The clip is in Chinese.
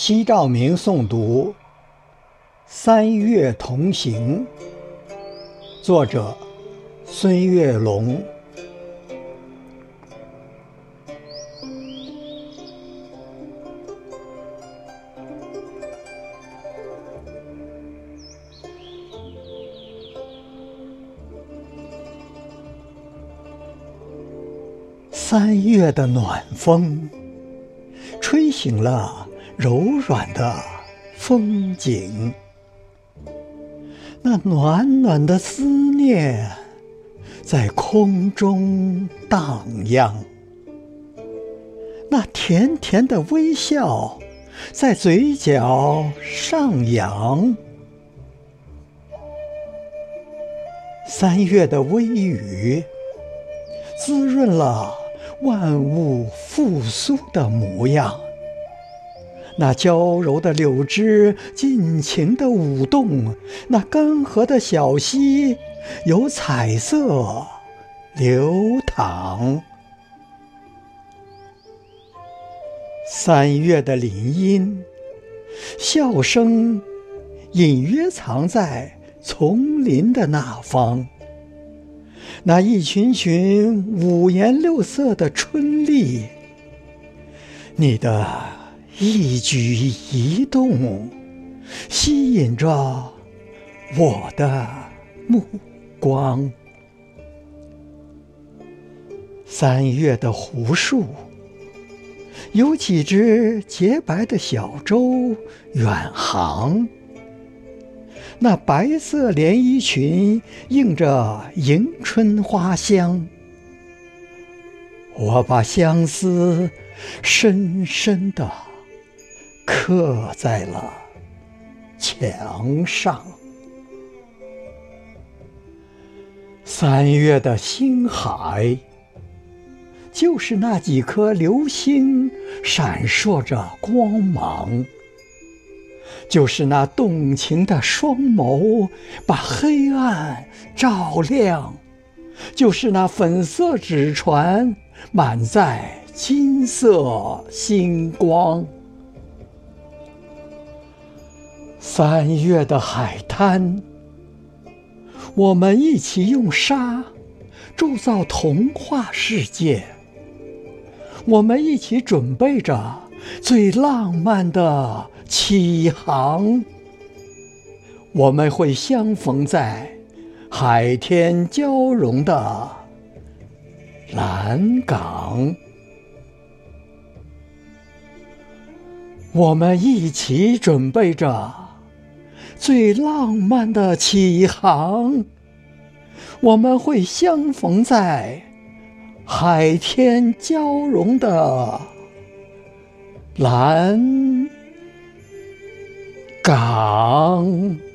西照明诵读《三月同行》，作者孙月龙。三月的暖风，吹醒了柔软的风景。那暖暖的思念在空中荡漾，那甜甜的微笑在嘴角上扬。三月的微雨，滋润了。万物复苏的模样，那娇柔的柳枝尽情的舞动，那干涸的小溪有彩色流淌。三月的林荫，笑声隐约藏在丛林的那方。那一群群五颜六色的春丽，你的一举一动吸引着我的目光。三月的湖树，有几只洁白的小舟远航。那白色连衣裙映着迎春花香，我把相思深深的刻在了墙上。三月的星海，就是那几颗流星闪烁着光芒。就是那动情的双眸，把黑暗照亮；就是那粉色纸船，满载金色星光。三月的海滩，我们一起用沙铸造童话世界，我们一起准备着最浪漫的。起航，我们会相逢在海天交融的蓝港。我们一起准备着最浪漫的起航，我们会相逢在海天交融的蓝。港。